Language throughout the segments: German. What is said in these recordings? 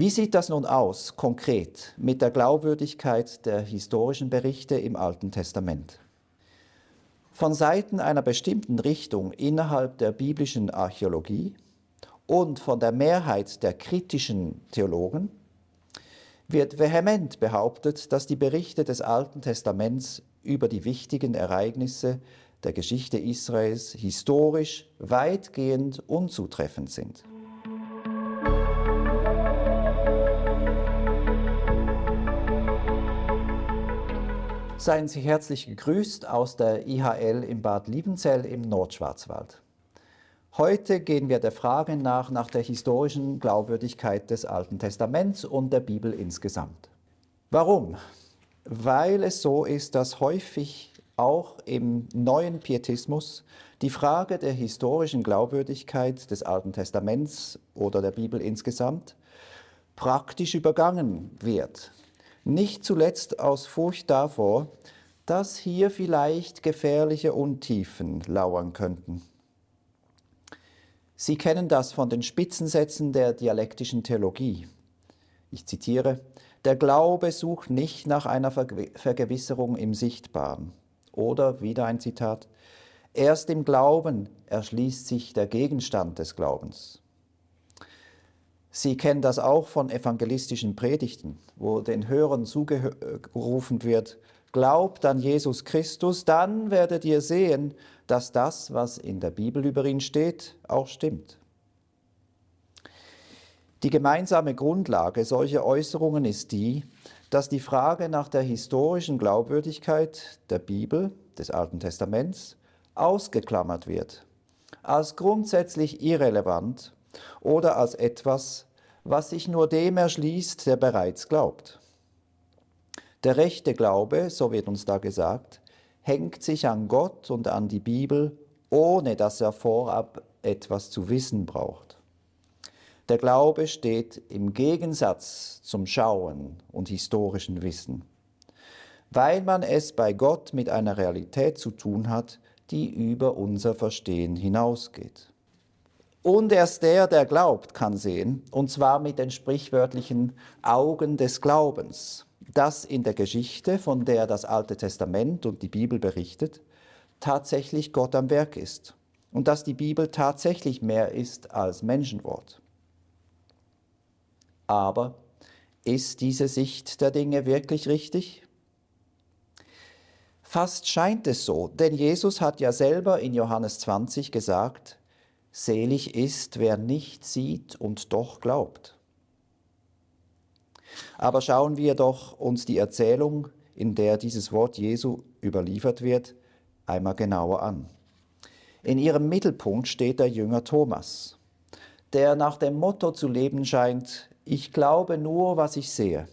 Wie sieht das nun aus, konkret, mit der Glaubwürdigkeit der historischen Berichte im Alten Testament? Von Seiten einer bestimmten Richtung innerhalb der biblischen Archäologie und von der Mehrheit der kritischen Theologen wird vehement behauptet, dass die Berichte des Alten Testaments über die wichtigen Ereignisse der Geschichte Israels historisch weitgehend unzutreffend sind. Seien Sie herzlich gegrüßt aus der IHL im Bad Liebenzell im Nordschwarzwald. Heute gehen wir der Frage nach, nach der historischen Glaubwürdigkeit des Alten Testaments und der Bibel insgesamt. Warum? Weil es so ist, dass häufig auch im neuen Pietismus die Frage der historischen Glaubwürdigkeit des Alten Testaments oder der Bibel insgesamt praktisch übergangen wird. Nicht zuletzt aus Furcht davor, dass hier vielleicht gefährliche Untiefen lauern könnten. Sie kennen das von den Spitzensätzen der dialektischen Theologie. Ich zitiere, der Glaube sucht nicht nach einer Vergewisserung im Sichtbaren. Oder wieder ein Zitat, erst im Glauben erschließt sich der Gegenstand des Glaubens. Sie kennen das auch von evangelistischen Predigten, wo den Hörern zugerufen wird, glaubt an Jesus Christus, dann werdet ihr sehen, dass das, was in der Bibel über ihn steht, auch stimmt. Die gemeinsame Grundlage solcher Äußerungen ist die, dass die Frage nach der historischen Glaubwürdigkeit der Bibel, des Alten Testaments, ausgeklammert wird, als grundsätzlich irrelevant oder als etwas, was sich nur dem erschließt, der bereits glaubt. Der rechte Glaube, so wird uns da gesagt, hängt sich an Gott und an die Bibel, ohne dass er vorab etwas zu wissen braucht. Der Glaube steht im Gegensatz zum Schauen und historischen Wissen, weil man es bei Gott mit einer Realität zu tun hat, die über unser Verstehen hinausgeht. Und erst der, der glaubt, kann sehen, und zwar mit den sprichwörtlichen Augen des Glaubens, dass in der Geschichte, von der das Alte Testament und die Bibel berichtet, tatsächlich Gott am Werk ist und dass die Bibel tatsächlich mehr ist als Menschenwort. Aber ist diese Sicht der Dinge wirklich richtig? Fast scheint es so, denn Jesus hat ja selber in Johannes 20 gesagt, Selig ist, wer nicht sieht und doch glaubt. Aber schauen wir doch uns die Erzählung, in der dieses Wort Jesu überliefert wird, einmal genauer an. In ihrem Mittelpunkt steht der Jünger Thomas, der nach dem Motto zu leben scheint, ich glaube nur, was ich sehe.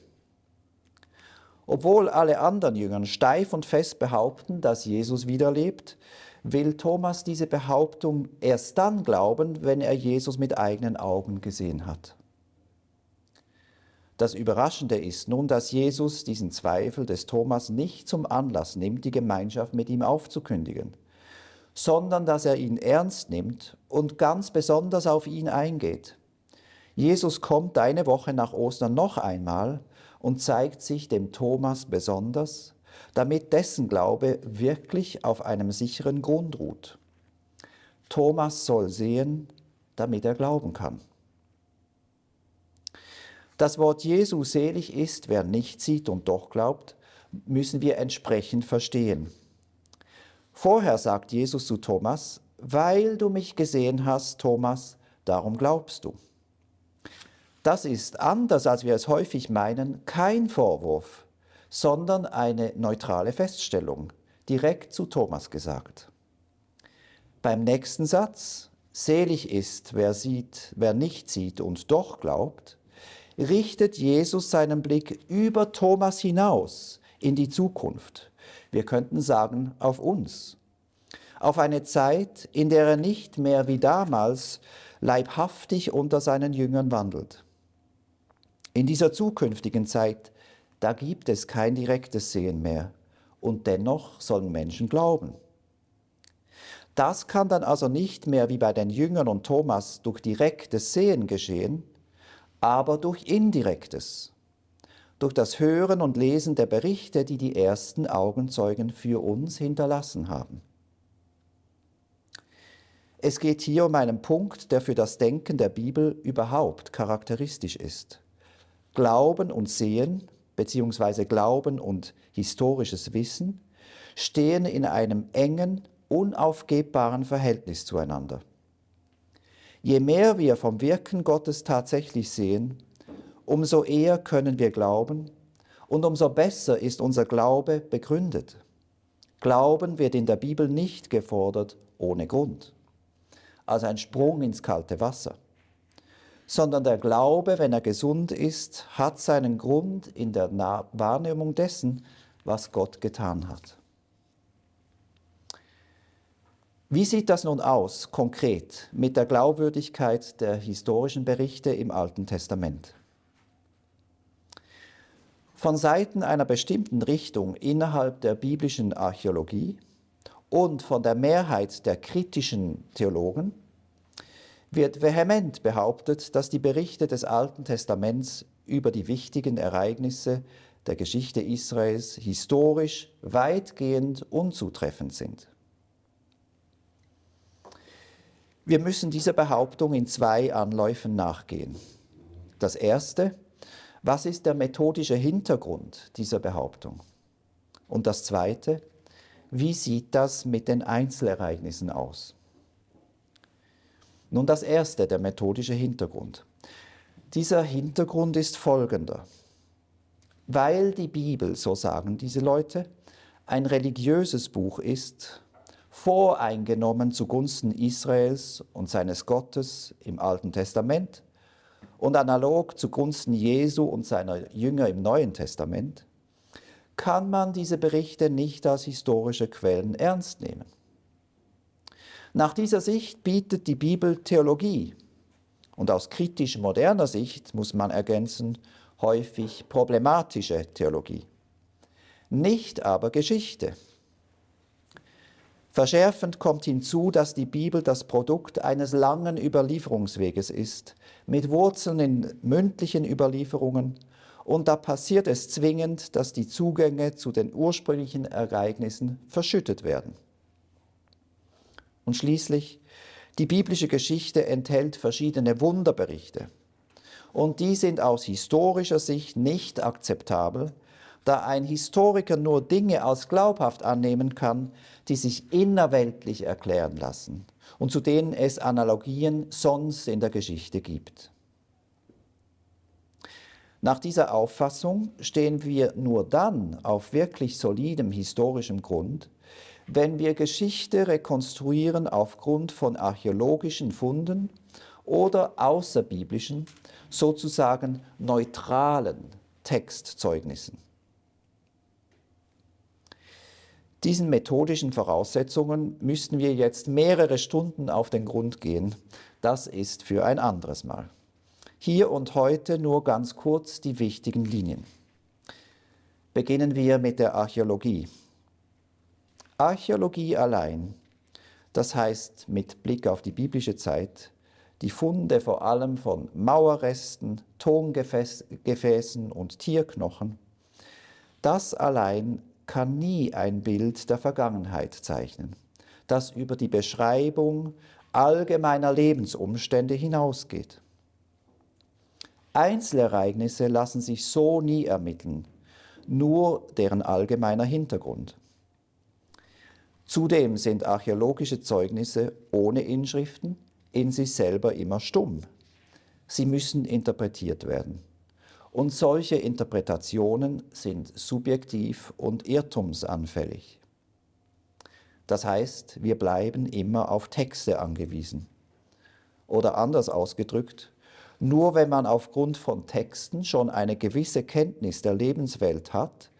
Obwohl alle anderen Jüngern steif und fest behaupten, dass Jesus wieder lebt, will Thomas diese Behauptung erst dann glauben, wenn er Jesus mit eigenen Augen gesehen hat. Das Überraschende ist nun, dass Jesus diesen Zweifel des Thomas nicht zum Anlass nimmt, die Gemeinschaft mit ihm aufzukündigen, sondern dass er ihn ernst nimmt und ganz besonders auf ihn eingeht. Jesus kommt eine Woche nach Ostern noch einmal und zeigt sich dem Thomas besonders damit dessen Glaube wirklich auf einem sicheren Grund ruht. Thomas soll sehen, damit er glauben kann. Das Wort Jesu selig ist, wer nicht sieht und doch glaubt, müssen wir entsprechend verstehen. Vorher sagt Jesus zu Thomas, weil du mich gesehen hast, Thomas, darum glaubst du. Das ist anders, als wir es häufig meinen, kein Vorwurf, sondern eine neutrale Feststellung, direkt zu Thomas gesagt. Beim nächsten Satz, selig ist, wer sieht, wer nicht sieht und doch glaubt, richtet Jesus seinen Blick über Thomas hinaus in die Zukunft. Wir könnten sagen, auf uns. Auf eine Zeit, in der er nicht mehr wie damals leibhaftig unter seinen Jüngern wandelt. In dieser zukünftigen Zeit da gibt es kein direktes Sehen mehr. Und dennoch sollen Menschen glauben. Das kann dann also nicht mehr wie bei den Jüngern und Thomas durch direktes Sehen geschehen, aber durch indirektes, durch das Hören und Lesen der Berichte, die die ersten Augenzeugen für uns hinterlassen haben. Es geht hier um einen Punkt, der für das Denken der Bibel überhaupt charakteristisch ist. Glauben und Sehen, beziehungsweise Glauben und historisches Wissen, stehen in einem engen, unaufgebbaren Verhältnis zueinander. Je mehr wir vom Wirken Gottes tatsächlich sehen, umso eher können wir glauben und umso besser ist unser Glaube begründet. Glauben wird in der Bibel nicht gefordert ohne Grund, als ein Sprung ins kalte Wasser, sondern der Glaube, wenn er gesund ist, hat seinen Grund in der Wahrnehmung dessen, was Gott getan hat. Wie sieht das nun aus, konkret, mit der Glaubwürdigkeit der historischen Berichte im Alten Testament? Von Seiten einer bestimmten Richtung innerhalb der biblischen Archäologie und von der Mehrheit der kritischen Theologen wird vehement behauptet, dass die Berichte des Alten Testaments über die wichtigen Ereignisse der Geschichte Israels historisch weitgehend unzutreffend sind. Wir müssen dieser Behauptung in zwei Anläufen nachgehen. Das erste, was ist der methodische Hintergrund dieser Behauptung? Und das zweite, wie sieht das mit den Einzelereignissen aus? Nun das erste, der methodische Hintergrund. Dieser Hintergrund ist folgender. Weil die Bibel, so sagen diese Leute, ein religiöses Buch ist, voreingenommen zugunsten Israels und seines Gottes im Alten Testament und analog zugunsten Jesu und seiner Jünger im Neuen Testament, kann man diese Berichte nicht als historische Quellen ernst nehmen. Nach dieser Sicht bietet die Bibel Theologie und aus kritisch moderner Sicht muss man ergänzen häufig problematische Theologie, nicht aber Geschichte. Verschärfend kommt hinzu, dass die Bibel das Produkt eines langen Überlieferungsweges ist, mit Wurzeln in mündlichen Überlieferungen, und da passiert es zwingend, dass die Zugänge zu den ursprünglichen Ereignissen verschüttet werden. Und schließlich, die biblische Geschichte enthält verschiedene Wunderberichte, und die sind aus historischer Sicht nicht akzeptabel, da ein Historiker nur Dinge als glaubhaft annehmen kann, die sich innerweltlich erklären lassen und zu denen es Analogien sonst in der Geschichte gibt. Nach dieser Auffassung stehen wir nur dann auf wirklich solidem historischem Grund, wenn wir Geschichte rekonstruieren aufgrund von archäologischen Funden oder außerbiblischen, sozusagen neutralen Textzeugnissen. Diesen methodischen Voraussetzungen müssten wir jetzt mehrere Stunden auf den Grund gehen. Das ist für ein anderes Mal. Hier und heute nur ganz kurz die wichtigen Linien. Beginnen wir mit der Archäologie. Archäologie allein, das heißt mit Blick auf die biblische Zeit, die Funde vor allem von Mauerresten, Tongefäßen und Tierknochen, das allein kann nie ein Bild der Vergangenheit zeichnen, das über die Beschreibung allgemeiner Lebensumstände hinausgeht. Einzelereignisse lassen sich so nie ermitteln, nur deren allgemeiner Hintergrund. Zudem sind archäologische Zeugnisse ohne Inschriften in sich selber immer stumm. Sie müssen interpretiert werden. Und solche Interpretationen sind subjektiv und irrtumsanfällig. Das heißt, wir bleiben immer auf Texte angewiesen. Oder anders ausgedrückt, nur wenn man aufgrund von Texten schon eine gewisse Kenntnis der Lebenswelt hat,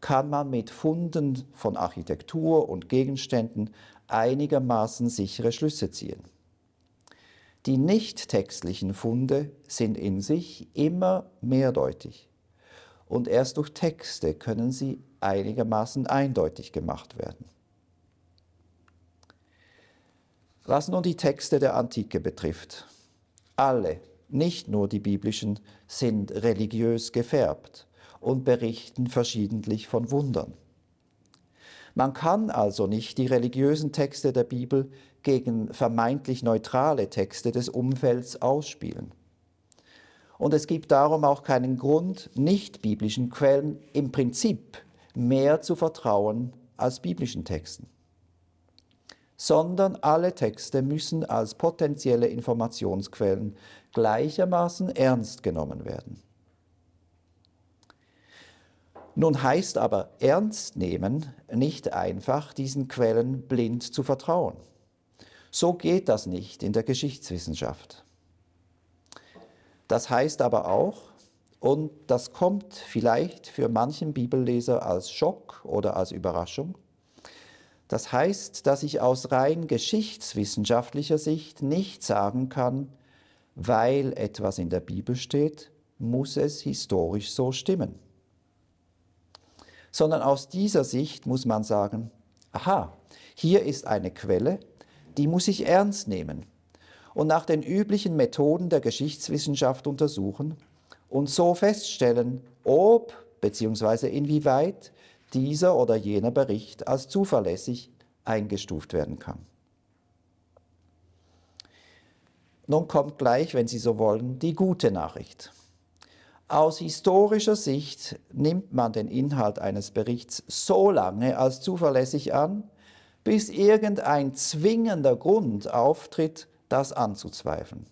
kann man mit Funden von Architektur und Gegenständen einigermaßen sichere Schlüsse ziehen. Die nicht textlichen Funde sind in sich immer mehrdeutig und erst durch Texte können sie einigermaßen eindeutig gemacht werden. Was nun die Texte der Antike betrifft, alle nicht nur die biblischen, sind religiös gefärbt und berichten verschiedentlich von Wundern. Man kann also nicht die religiösen Texte der Bibel gegen vermeintlich neutrale Texte des Umfelds ausspielen. Und es gibt darum auch keinen Grund, nicht biblischen Quellen im Prinzip mehr zu vertrauen als biblischen Texten. Sondern alle Texte müssen als potenzielle Informationsquellen gleichermaßen ernst genommen werden. Nun heißt aber ernst nehmen nicht einfach, diesen Quellen blind zu vertrauen. So geht das nicht in der Geschichtswissenschaft. Das heißt aber auch, und das kommt vielleicht für manchen Bibelleser als Schock oder als Überraschung, das heißt, dass ich aus rein geschichtswissenschaftlicher Sicht nicht sagen kann, weil etwas in der Bibel steht, muss es historisch so stimmen. Sondern aus dieser Sicht muss man sagen, aha, hier ist eine Quelle, die muss ich ernst nehmen und nach den üblichen Methoden der Geschichtswissenschaft untersuchen und so feststellen, ob bzw. inwieweit dieser oder jener Bericht als zuverlässig eingestuft werden kann. Nun kommt gleich, wenn Sie so wollen, die gute Nachricht. Aus historischer Sicht nimmt man den Inhalt eines Berichts so lange als zuverlässig an, bis irgendein zwingender Grund auftritt, das anzuzweifeln.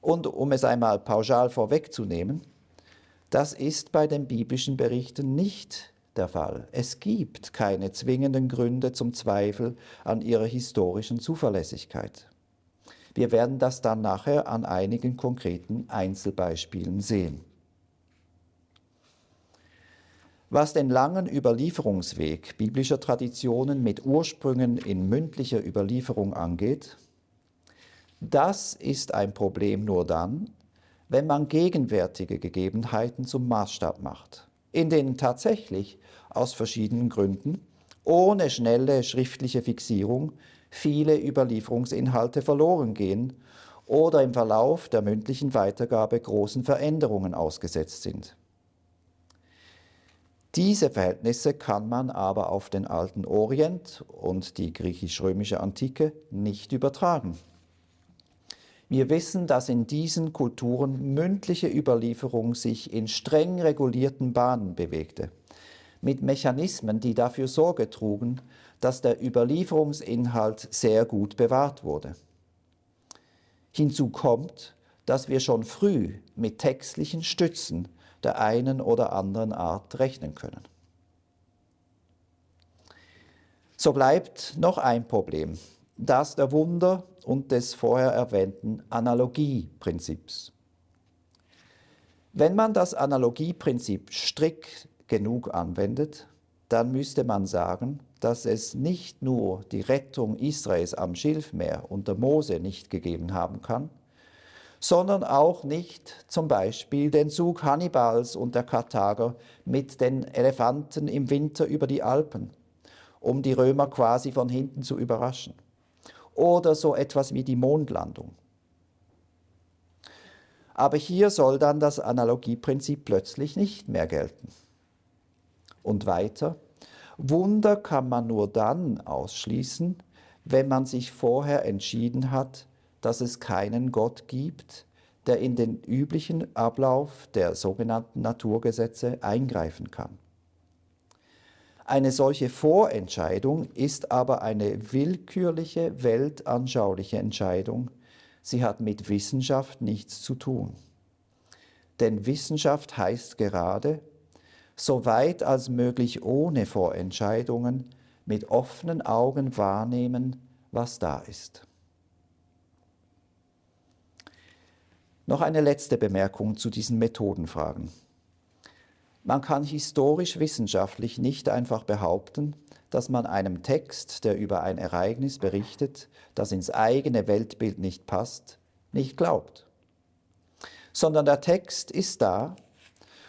Und um es einmal pauschal vorwegzunehmen, das ist bei den biblischen Berichten nicht der Fall. Es gibt keine zwingenden Gründe zum Zweifel an ihrer historischen Zuverlässigkeit. Wir werden das dann nachher an einigen konkreten Einzelbeispielen sehen. Was den langen Überlieferungsweg biblischer Traditionen mit Ursprüngen in mündlicher Überlieferung angeht, das ist ein Problem nur dann, wenn man gegenwärtige Gegebenheiten zum Maßstab macht, in denen tatsächlich aus verschiedenen Gründen ohne schnelle schriftliche Fixierung viele Überlieferungsinhalte verloren gehen oder im Verlauf der mündlichen Weitergabe großen Veränderungen ausgesetzt sind. Diese Verhältnisse kann man aber auf den alten Orient und die griechisch-römische Antike nicht übertragen. Wir wissen, dass in diesen Kulturen mündliche Überlieferung sich in streng regulierten Bahnen bewegte, mit Mechanismen, die dafür Sorge trugen, dass der Überlieferungsinhalt sehr gut bewahrt wurde. Hinzu kommt, dass wir schon früh mit textlichen Stützen der einen oder anderen Art rechnen können. So bleibt noch ein Problem, das der Wunder und des vorher erwähnten Analogieprinzips. Wenn man das Analogieprinzip strikt genug anwendet, dann müsste man sagen, dass es nicht nur die Rettung Israels am Schilfmeer unter Mose nicht gegeben haben kann, sondern auch nicht zum Beispiel den Zug Hannibals und der Karthager mit den Elefanten im Winter über die Alpen, um die Römer quasi von hinten zu überraschen. Oder so etwas wie die Mondlandung. Aber hier soll dann das Analogieprinzip plötzlich nicht mehr gelten. Und weiter, Wunder kann man nur dann ausschließen, wenn man sich vorher entschieden hat, dass es keinen Gott gibt, der in den üblichen Ablauf der sogenannten Naturgesetze eingreifen kann. Eine solche Vorentscheidung ist aber eine willkürliche, weltanschauliche Entscheidung. Sie hat mit Wissenschaft nichts zu tun. Denn Wissenschaft heißt gerade, so weit als möglich ohne Vorentscheidungen, mit offenen Augen wahrnehmen, was da ist. Noch eine letzte Bemerkung zu diesen Methodenfragen. Man kann historisch-wissenschaftlich nicht einfach behaupten, dass man einem Text, der über ein Ereignis berichtet, das ins eigene Weltbild nicht passt, nicht glaubt. Sondern der Text ist da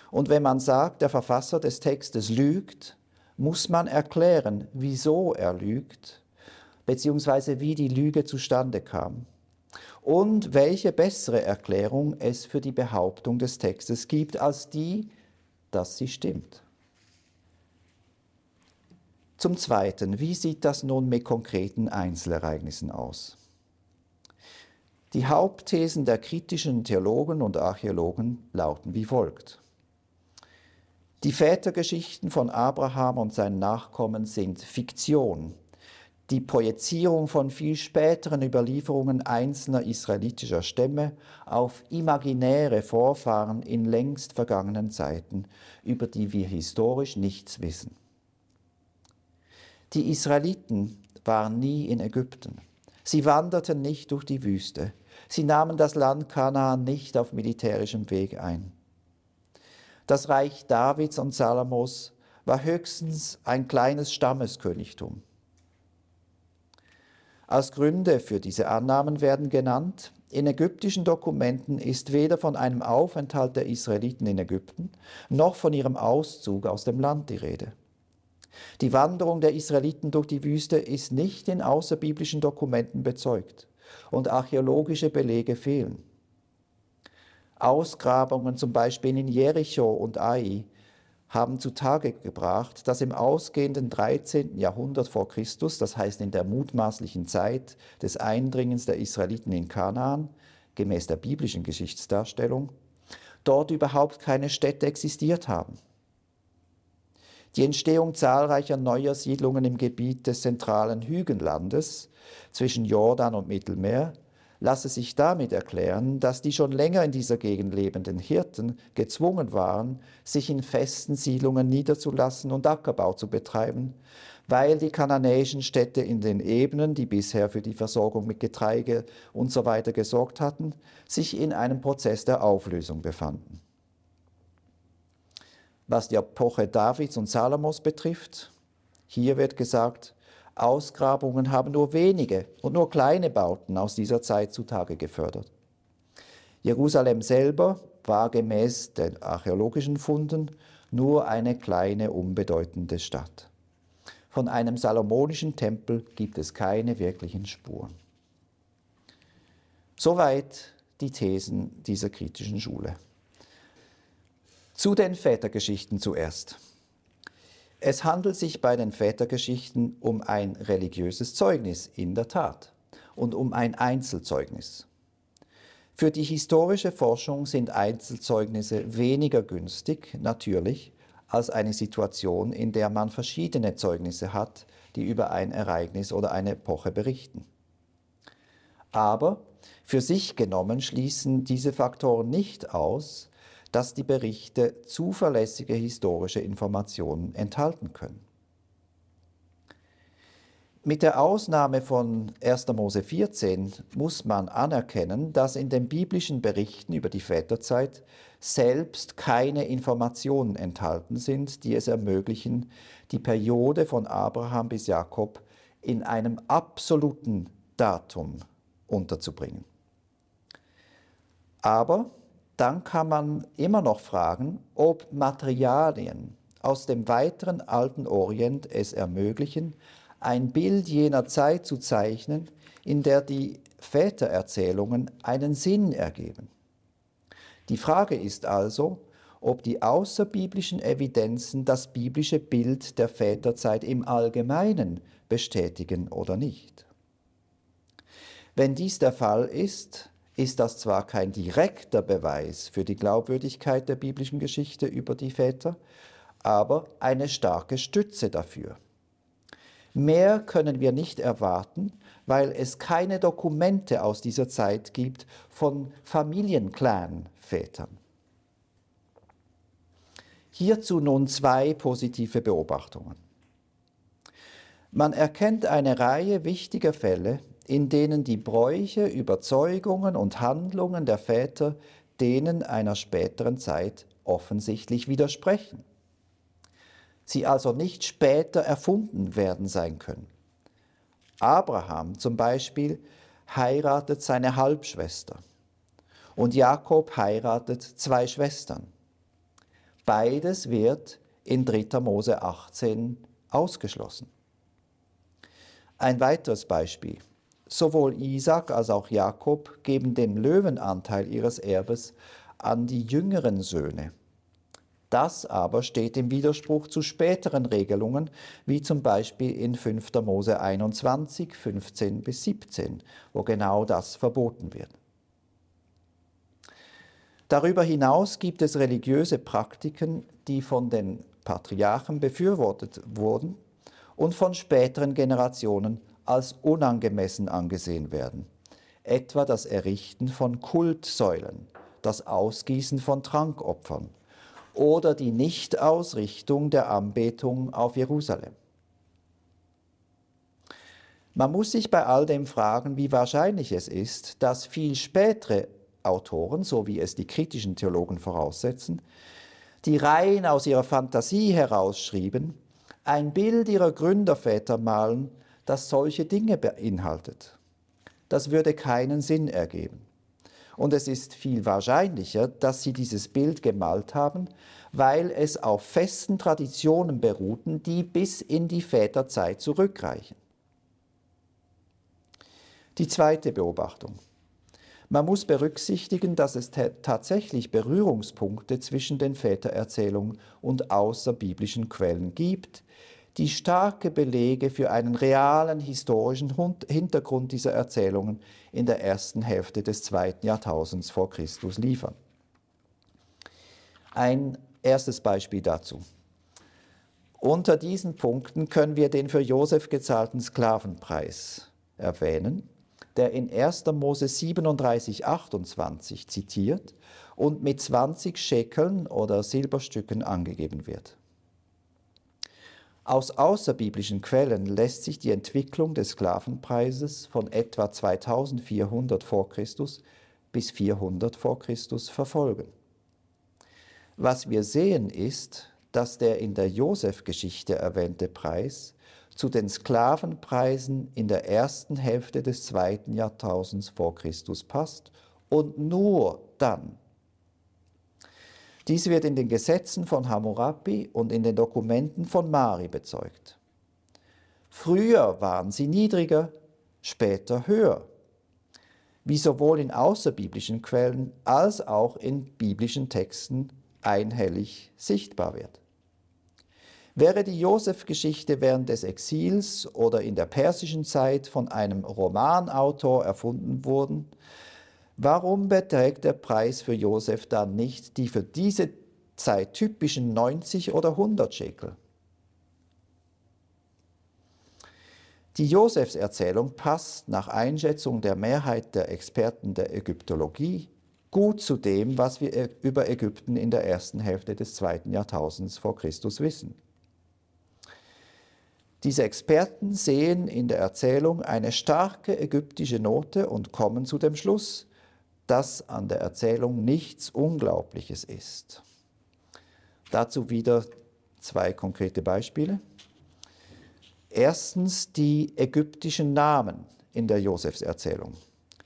und wenn man sagt, der Verfasser des Textes lügt, muss man erklären, wieso er lügt, beziehungsweise wie die Lüge zustande kam und welche bessere Erklärung es für die Behauptung des Textes gibt als die, dass sie stimmt. Zum Zweiten, wie sieht das nun mit konkreten Einzelereignissen aus? Die Hauptthesen der kritischen Theologen und Archäologen lauten wie folgt. Die Vätergeschichten von Abraham und seinen Nachkommen sind Fiktion, die Projizierung von viel späteren Überlieferungen einzelner israelitischer Stämme auf imaginäre Vorfahren in längst vergangenen Zeiten, über die wir historisch nichts wissen. Die Israeliten waren nie in Ägypten. Sie wanderten nicht durch die Wüste. Sie nahmen das Land Kanaan nicht auf militärischem Weg ein. Das Reich Davids und Salomos war höchstens ein kleines Stammeskönigtum. Als Gründe für diese Annahmen werden genannt, in ägyptischen Dokumenten ist weder von einem Aufenthalt der Israeliten in Ägypten noch von ihrem Auszug aus dem Land die Rede. Die Wanderung der Israeliten durch die Wüste ist nicht in außerbiblischen Dokumenten bezeugt und archäologische Belege fehlen. Ausgrabungen zum Beispiel in Jericho und Ai haben zutage gebracht, dass im ausgehenden 13. Jahrhundert vor Christus, das heißt in der mutmaßlichen Zeit des Eindringens der Israeliten in Kanaan, gemäß der biblischen Geschichtsdarstellung, dort überhaupt keine Städte existiert haben. Die Entstehung zahlreicher neuer Siedlungen im Gebiet des zentralen Hügellandes zwischen Jordan und Mittelmeer lasse sich damit erklären, dass die schon länger in dieser Gegend lebenden Hirten gezwungen waren, sich in festen Siedlungen niederzulassen und Ackerbau zu betreiben, weil die kananäischen Städte in den Ebenen, die bisher für die Versorgung mit Getreide usw. So gesorgt hatten, sich in einem Prozess der Auflösung befanden. Was die Epoche Davids und Salomos betrifft, hier wird gesagt, Ausgrabungen haben nur wenige und nur kleine Bauten aus dieser Zeit zutage gefördert. Jerusalem selber war gemäß den archäologischen Funden nur eine kleine, unbedeutende Stadt. Von einem salomonischen Tempel gibt es keine wirklichen Spuren. Soweit die Thesen dieser kritischen Schule. Zu den Vätergeschichten zuerst. Es handelt sich bei den Vätergeschichten um ein religiöses Zeugnis, in der Tat, und um ein Einzelzeugnis. Für die historische Forschung sind Einzelzeugnisse weniger günstig, natürlich, als eine Situation, in der man verschiedene Zeugnisse hat, die über ein Ereignis oder eine Epoche berichten. Aber für sich genommen schließen diese Faktoren nicht aus, dass die Berichte zuverlässige historische Informationen enthalten können. Mit der Ausnahme von 1. Mose 14 muss man anerkennen, dass in den biblischen Berichten über die Väterzeit selbst keine Informationen enthalten sind, die es ermöglichen, die Periode von Abraham bis Jakob in einem absoluten Datum unterzubringen. Aber dann kann man immer noch fragen, ob Materialien aus dem weiteren alten Orient es ermöglichen, ein Bild jener Zeit zu zeichnen, in der die Vätererzählungen einen Sinn ergeben. Die Frage ist also, ob die außerbiblischen Evidenzen das biblische Bild der Väterzeit im Allgemeinen bestätigen oder nicht. Wenn dies der Fall ist, ist das zwar kein direkter Beweis für die Glaubwürdigkeit der biblischen Geschichte über die Väter, aber eine starke Stütze dafür. Mehr können wir nicht erwarten, weil es keine Dokumente aus dieser Zeit gibt von Familienclan-Vätern. Hierzu nun zwei positive Beobachtungen. Man erkennt eine Reihe wichtiger Fälle, in denen die Bräuche, Überzeugungen und Handlungen der Väter denen einer späteren Zeit offensichtlich widersprechen. Sie also nicht später erfunden werden sein können. Abraham zum Beispiel heiratet seine Halbschwester und Jakob heiratet zwei Schwestern. Beides wird in 3. Mose 18 ausgeschlossen. Ein weiteres Beispiel. Sowohl Isaac als auch Jakob geben den Löwenanteil ihres Erbes an die jüngeren Söhne. Das aber steht im Widerspruch zu späteren Regelungen, wie zum Beispiel in 5. Mose 21, 15 bis 17, wo genau das verboten wird. Darüber hinaus gibt es religiöse Praktiken, die von den Patriarchen befürwortet wurden und von späteren Generationen als unangemessen angesehen werden, etwa das Errichten von Kultsäulen, das Ausgießen von Trankopfern oder die Nichtausrichtung der Anbetung auf Jerusalem. Man muss sich bei all dem fragen, wie wahrscheinlich es ist, dass viel spätere Autoren, so wie es die kritischen Theologen voraussetzen, die rein aus ihrer Fantasie herausschrieben, ein Bild ihrer Gründerväter malen, das solche Dinge beinhaltet. Das würde keinen Sinn ergeben. Und es ist viel wahrscheinlicher, dass sie dieses Bild gemalt haben, weil es auf festen Traditionen beruhten, die bis in die Väterzeit zurückreichen. Die zweite Beobachtung. Man muss berücksichtigen, dass es tatsächlich Berührungspunkte zwischen den Vätererzählungen und außerbiblischen Quellen gibt, die starke Belege für einen realen historischen Hintergrund dieser Erzählungen in der ersten Hälfte des zweiten Jahrtausends vor Christus liefern. Ein erstes Beispiel dazu. Unter diesen Punkten können wir den für Josef gezahlten Sklavenpreis erwähnen, der in 1. Mose 37, 28 zitiert und mit 20 Schekeln oder Silberstücken angegeben wird. Aus außerbiblischen Quellen lässt sich die Entwicklung des Sklavenpreises von etwa 2400 vor Christus bis 400 vor Christus verfolgen. Was wir sehen ist, dass der in der Josef-Geschichte erwähnte Preis zu den Sklavenpreisen in der ersten Hälfte des zweiten Jahrtausends vor Christus passt und nur dann. Dies wird in den Gesetzen von Hammurabi und in den Dokumenten von Mari bezeugt. Früher waren sie niedriger, später höher, wie sowohl in außerbiblischen Quellen als auch in biblischen Texten einhellig sichtbar wird. Wäre die Josef-Geschichte während des Exils oder in der persischen Zeit von einem Romanautor erfunden worden, warum beträgt der Preis für Josef dann nicht die für diese Zeit typischen 90 oder 100 Schekel? Die Josefserzählung passt nach Einschätzung der Mehrheit der Experten der Ägyptologie gut zu dem, was wir über Ägypten in der ersten Hälfte des zweiten Jahrtausends vor Christus wissen. Diese Experten sehen in der Erzählung eine starke ägyptische Note und kommen zu dem Schluss, dass an der Erzählung nichts Unglaubliches ist. Dazu wieder zwei konkrete Beispiele. Erstens die ägyptischen Namen in der Josefserzählung.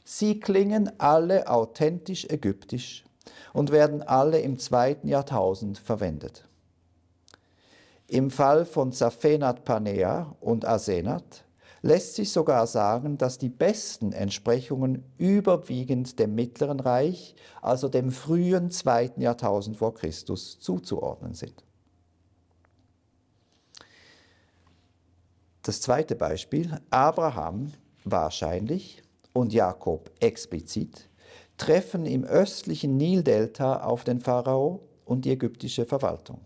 Sie klingen alle authentisch ägyptisch und werden alle im zweiten Jahrtausend verwendet. Im Fall von Safenat Panea und Asenat lässt sich sogar sagen, dass die besten Entsprechungen überwiegend dem Mittleren Reich, also dem frühen zweiten Jahrtausend vor Christus, zuzuordnen sind. Das zweite Beispiel, Abraham wahrscheinlich und Jakob explizit treffen im östlichen Nildelta auf den Pharao und die ägyptische Verwaltung.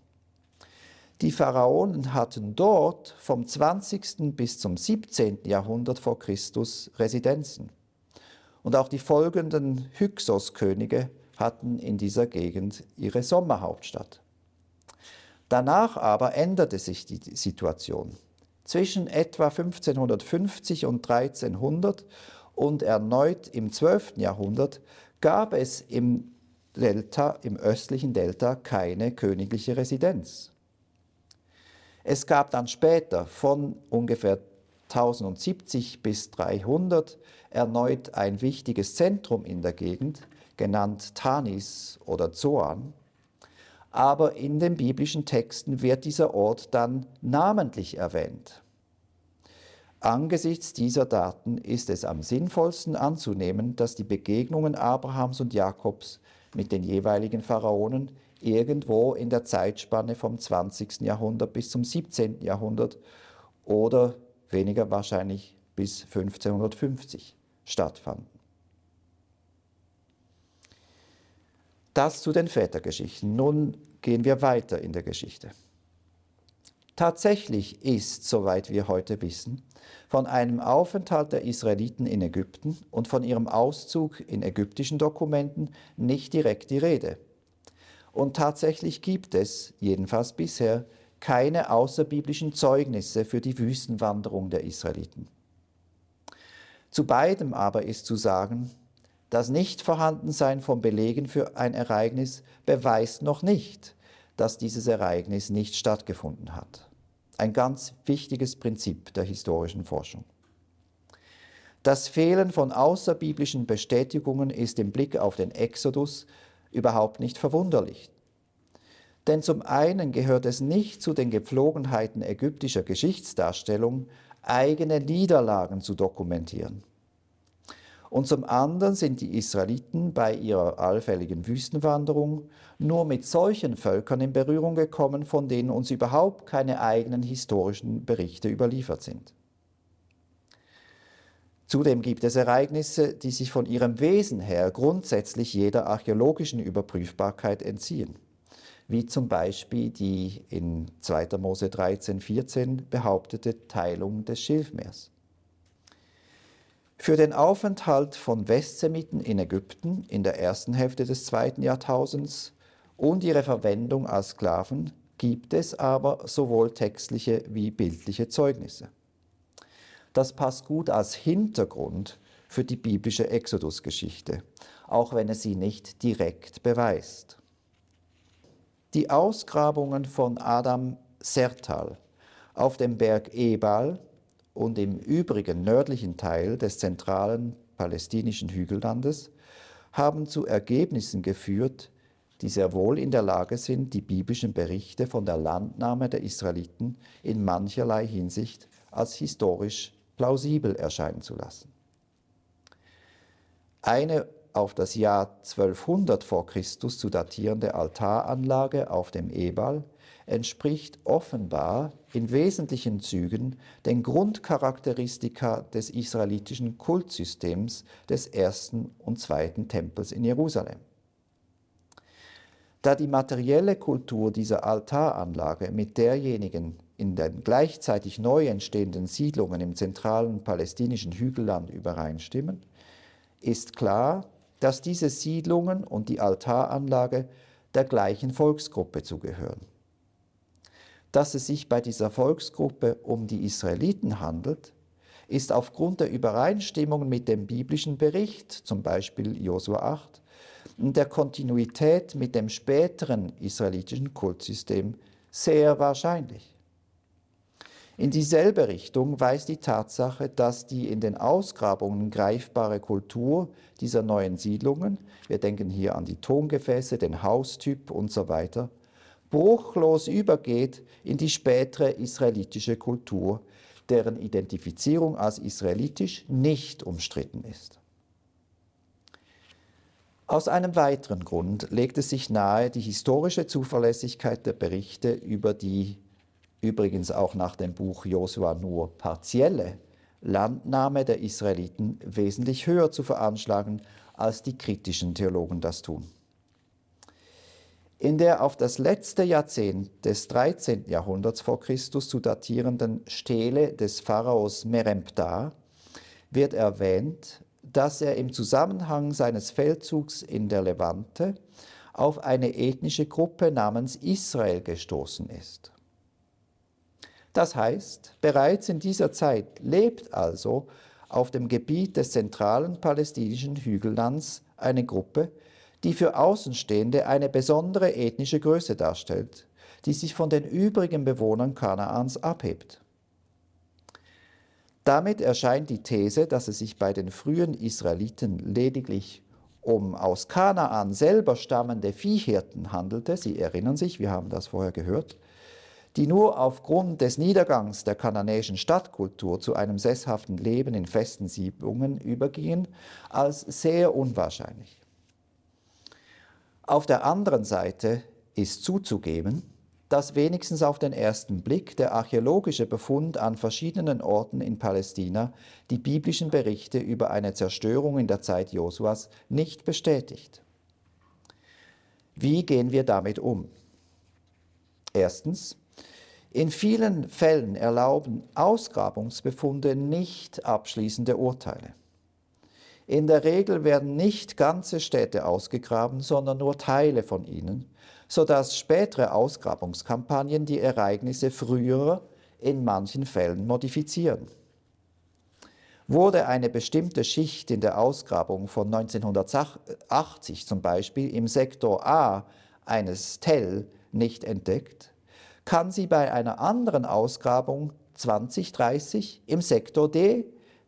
Die Pharaonen hatten dort vom 20. bis zum 17. Jahrhundert vor Christus Residenzen. Und auch die folgenden Hyksos-Könige hatten in dieser Gegend ihre Sommerhauptstadt. Danach aber änderte sich die Situation. Zwischen etwa 1550 und 1300 und erneut im 12. Jahrhundert gab es im Delta, im östlichen Delta keine königliche Residenz. Es gab dann später von ungefähr 1070 bis 300 erneut ein wichtiges Zentrum in der Gegend, genannt Tanis oder Zoan. Aber in den biblischen Texten wird dieser Ort dann namentlich erwähnt. Angesichts dieser Daten ist es am sinnvollsten anzunehmen, dass die Begegnungen Abrahams und Jakobs mit den jeweiligen Pharaonen irgendwo in der Zeitspanne vom 20. Jahrhundert bis zum 17. Jahrhundert oder weniger wahrscheinlich bis 1550 stattfanden. Das zu den Vätergeschichten. Nun gehen wir weiter in der Geschichte. Tatsächlich ist, soweit wir heute wissen, von einem Aufenthalt der Israeliten in Ägypten und von ihrem Auszug in ägyptischen Dokumenten nicht direkt die Rede. Und tatsächlich gibt es, jedenfalls bisher, keine außerbiblischen Zeugnisse für die Wüstenwanderung der Israeliten. Zu beidem aber ist zu sagen, das Nichtvorhandensein von Belegen für ein Ereignis beweist noch nicht, dass dieses Ereignis nicht stattgefunden hat. Ein ganz wichtiges Prinzip der historischen Forschung. Das Fehlen von außerbiblischen Bestätigungen ist im Blick auf den Exodus überhaupt nicht verwunderlich. Denn zum einen gehört es nicht zu den Gepflogenheiten ägyptischer Geschichtsdarstellung, eigene Niederlagen zu dokumentieren. Und zum anderen sind die Israeliten bei ihrer allfälligen Wüstenwanderung nur mit solchen Völkern in Berührung gekommen, von denen uns überhaupt keine eigenen historischen Berichte überliefert sind. Zudem gibt es Ereignisse, die sich von ihrem Wesen her grundsätzlich jeder archäologischen Überprüfbarkeit entziehen, wie zum Beispiel die in 2. Mose 13, 14 behauptete Teilung des Schilfmeers. Für den Aufenthalt von Westsemiten in Ägypten in der ersten Hälfte des zweiten Jahrtausends und ihre Verwendung als Sklaven gibt es aber sowohl textliche wie bildliche Zeugnisse. Das passt gut als Hintergrund für die biblische Exodusgeschichte, auch wenn es sie nicht direkt beweist. Die Ausgrabungen von Adam Sertal auf dem Berg Ebal und im übrigen nördlichen Teil des zentralen palästinischen Hügellandes haben zu Ergebnissen geführt, die sehr wohl in der Lage sind, die biblischen Berichte von der Landnahme der Israeliten in mancherlei Hinsicht als historisch plausibel erscheinen zu lassen. Eine auf das Jahr 1200 vor Christus zu datierende Altaranlage auf dem Ebal entspricht offenbar in wesentlichen Zügen den Grundcharakteristika des israelitischen Kultsystems des ersten und zweiten Tempels in Jerusalem. Da die materielle Kultur dieser Altaranlage mit derjenigen in den gleichzeitig neu entstehenden Siedlungen im zentralen palästinischen Hügelland übereinstimmen, ist klar, dass diese Siedlungen und die Altaranlage der gleichen Volksgruppe zugehören dass es sich bei dieser Volksgruppe um die Israeliten handelt, ist aufgrund der Übereinstimmung mit dem biblischen Bericht, zum Beispiel Josua 8, und der Kontinuität mit dem späteren israelitischen Kultsystem sehr wahrscheinlich. In dieselbe Richtung weist die Tatsache, dass die in den Ausgrabungen greifbare Kultur dieser neuen Siedlungen, wir denken hier an die Tongefäße, den Haustyp und so weiter, bruchlos übergeht in die spätere israelitische Kultur, deren Identifizierung als israelitisch nicht umstritten ist. Aus einem weiteren Grund legt es sich nahe, die historische Zuverlässigkeit der Berichte über die übrigens auch nach dem Buch Josua nur partielle Landnahme der Israeliten wesentlich höher zu veranschlagen, als die kritischen Theologen das tun. In der auf das letzte Jahrzehnt des 13. Jahrhunderts vor Christus zu datierenden Stele des Pharaos Meremptar wird erwähnt, dass er im Zusammenhang seines Feldzugs in der Levante auf eine ethnische Gruppe namens Israel gestoßen ist. Das heißt, bereits in dieser Zeit lebt also auf dem Gebiet des zentralen palästinischen Hügellands eine Gruppe, die für Außenstehende eine besondere ethnische Größe darstellt, die sich von den übrigen Bewohnern Kanaans abhebt. Damit erscheint die These, dass es sich bei den frühen Israeliten lediglich um aus Kanaan selber stammende Viehhirten handelte, Sie erinnern sich, wir haben das vorher gehört, die nur aufgrund des Niedergangs der kananäischen Stadtkultur zu einem sesshaften Leben in festen Siedlungen übergingen, als sehr unwahrscheinlich. Auf der anderen Seite ist zuzugeben, dass wenigstens auf den ersten Blick der archäologische Befund an verschiedenen Orten in Palästina die biblischen Berichte über eine Zerstörung in der Zeit Josuas nicht bestätigt. Wie gehen wir damit um? Erstens, in vielen Fällen erlauben Ausgrabungsbefunde nicht abschließende Urteile. In der Regel werden nicht ganze Städte ausgegraben, sondern nur Teile von ihnen, sodass spätere Ausgrabungskampagnen die Ereignisse früherer in manchen Fällen modifizieren. Wurde eine bestimmte Schicht in der Ausgrabung von 1980 zum Beispiel im Sektor A eines Tell nicht entdeckt, kann sie bei einer anderen Ausgrabung 2030 im Sektor D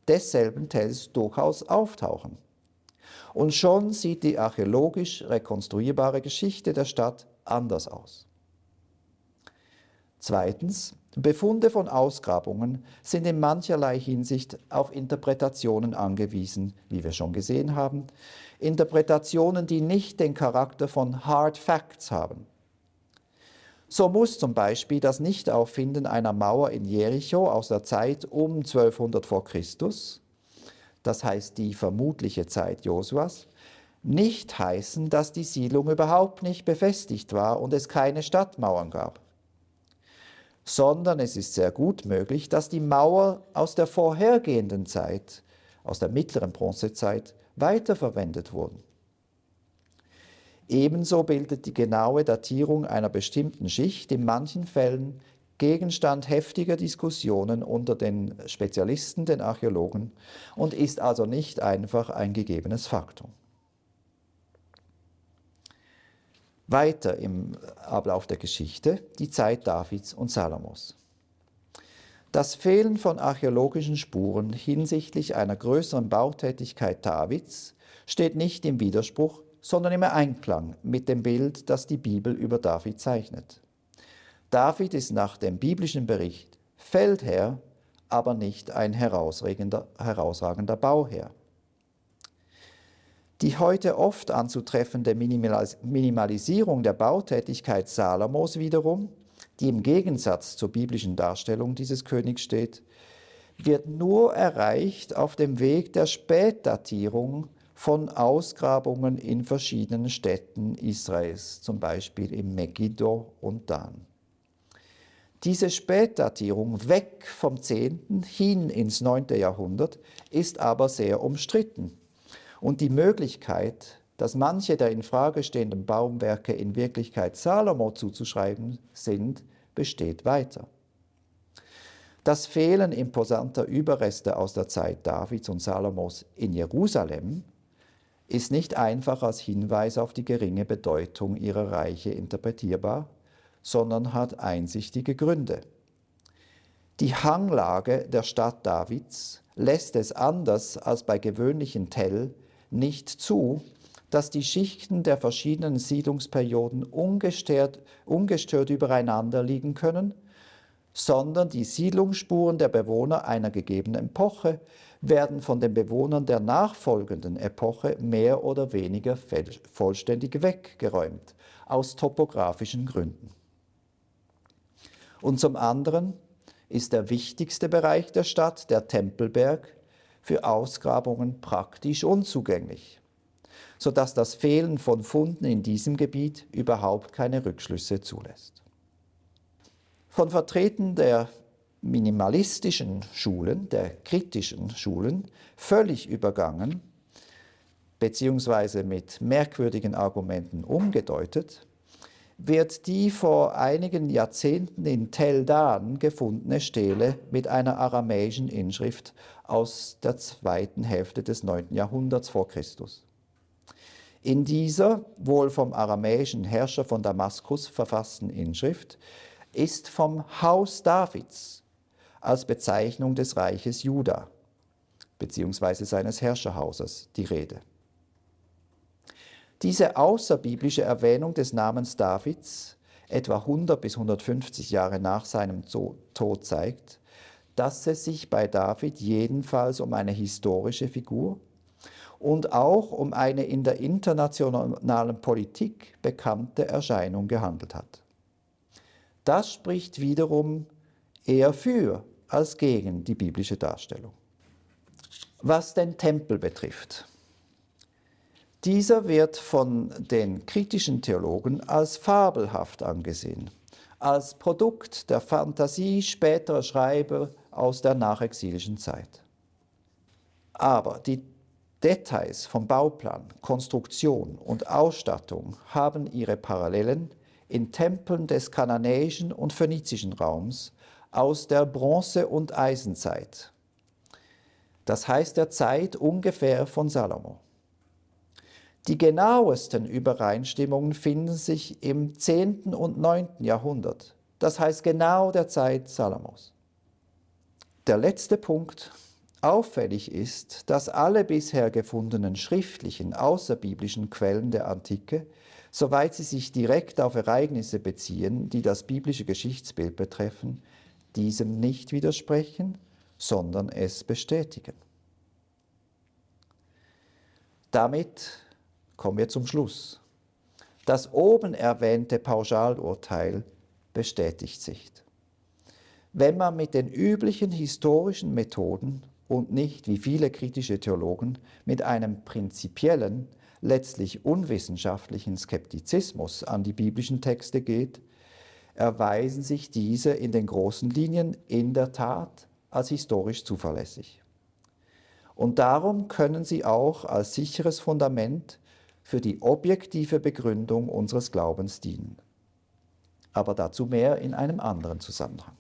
desselben Tells durchaus auftauchen. Und schon sieht die archäologisch rekonstruierbare Geschichte der Stadt anders aus. Zweitens, Befunde von Ausgrabungen sind in mancherlei Hinsicht auf Interpretationen angewiesen, wie wir schon gesehen haben. Interpretationen, die nicht den Charakter von Hard Facts haben. So muss zum Beispiel das Nichtauffinden einer Mauer in Jericho aus der Zeit um 1200 vor Christus, das heißt die vermutliche Zeit Josuas, nicht heißen, dass die Siedlung überhaupt nicht befestigt war und es keine Stadtmauern gab sondern es ist sehr gut möglich, dass die Mauer aus der vorhergehenden Zeit, aus der mittleren Bronzezeit, weiterverwendet wurden. Ebenso bildet die genaue Datierung einer bestimmten Schicht in manchen Fällen Gegenstand heftiger Diskussionen unter den Spezialisten, den Archäologen, und ist also nicht einfach ein gegebenes Faktum. Weiter im Ablauf der Geschichte die Zeit Davids und Salomos. Das Fehlen von archäologischen Spuren hinsichtlich einer größeren Bautätigkeit Davids steht nicht im Widerspruch, sondern im Einklang mit dem Bild, das die Bibel über David zeichnet. David ist nach dem biblischen Bericht Feldherr, aber nicht ein herausragender Bauherr. Die heute oft anzutreffende Minimalisierung der Bautätigkeit Salomos wiederum, die im Gegensatz zur biblischen Darstellung dieses Königs steht, wird nur erreicht auf dem Weg der Spätdatierung von Ausgrabungen in verschiedenen Städten Israels, zum Beispiel in Megiddo und Dan. Diese Spätdatierung weg vom 10. hin ins 9. Jahrhundert ist aber sehr umstritten und die Möglichkeit, dass manche der in Frage stehenden Baumwerke in Wirklichkeit Salomo zuzuschreiben sind, besteht weiter. Das Fehlen imposanter Überreste aus der Zeit Davids und Salomos in Jerusalem ist nicht einfach als Hinweis auf die geringe Bedeutung ihrer Reiche interpretierbar, sondern hat einsichtige Gründe. Die Hanglage der Stadt Davids lässt es anders als bei gewöhnlichen Tell nicht zu, dass die Schichten der verschiedenen Siedlungsperioden ungestört, ungestört übereinander liegen können, sondern die Siedlungsspuren der Bewohner einer gegebenen Epoche werden von den Bewohnern der nachfolgenden Epoche mehr oder weniger vollständig weggeräumt, aus topografischen Gründen. Und zum anderen ist der wichtigste Bereich der Stadt, der Tempelberg, für Ausgrabungen praktisch unzugänglich, sodass das Fehlen von Funden in diesem Gebiet überhaupt keine Rückschlüsse zulässt. Von Vertretern der minimalistischen Schulen, der kritischen Schulen, völlig übergangen beziehungsweise mit merkwürdigen Argumenten umgedeutet, wird die vor einigen Jahrzehnten in Tel Dan gefundene Stele mit einer aramäischen Inschrift aus der zweiten Hälfte des 9. Jahrhunderts vor Christus. In dieser, wohl vom aramäischen Herrscher von Damaskus verfassten Inschrift, ist vom Haus Davids als Bezeichnung des Reiches Juda bzw. seines Herrscherhauses die Rede. Diese außerbiblische Erwähnung des Namens Davids etwa 100 bis 150 Jahre nach seinem Tod zeigt, dass es sich bei David jedenfalls um eine historische Figur und auch um eine in der internationalen Politik bekannte Erscheinung gehandelt hat. Das spricht wiederum eher für als gegen die biblische Darstellung. Was den Tempel betrifft. Dieser wird von den kritischen Theologen als fabelhaft angesehen, als Produkt der Fantasie späterer Schreiber aus der nachexilischen Zeit. Aber die Details vom Bauplan, Konstruktion und Ausstattung haben ihre Parallelen in Tempeln des kananäischen und phönizischen Raums aus der Bronze- und Eisenzeit. Das heißt der Zeit ungefähr von Salomo. Die genauesten Übereinstimmungen finden sich im 10. und 9. Jahrhundert, das heißt genau der Zeit Salomos. Der letzte Punkt. Auffällig ist, dass alle bisher gefundenen schriftlichen außerbiblischen Quellen der Antike, soweit sie sich direkt auf Ereignisse beziehen, die das biblische Geschichtsbild betreffen, diesem nicht widersprechen, sondern es bestätigen. Damit kommen wir zum Schluss. Das oben erwähnte Pauschalurteil bestätigt sich. Wenn man mit den üblichen historischen Methoden und nicht, wie viele kritische Theologen, mit einem prinzipiellen, letztlich unwissenschaftlichen Skeptizismus an die biblischen Texte geht, erweisen sich diese in den großen Linien in der Tat als historisch zuverlässig. Und darum können sie auch als sicheres Fundament für die objektive Begründung unseres Glaubens dienen. Aber dazu mehr in einem anderen Zusammenhang.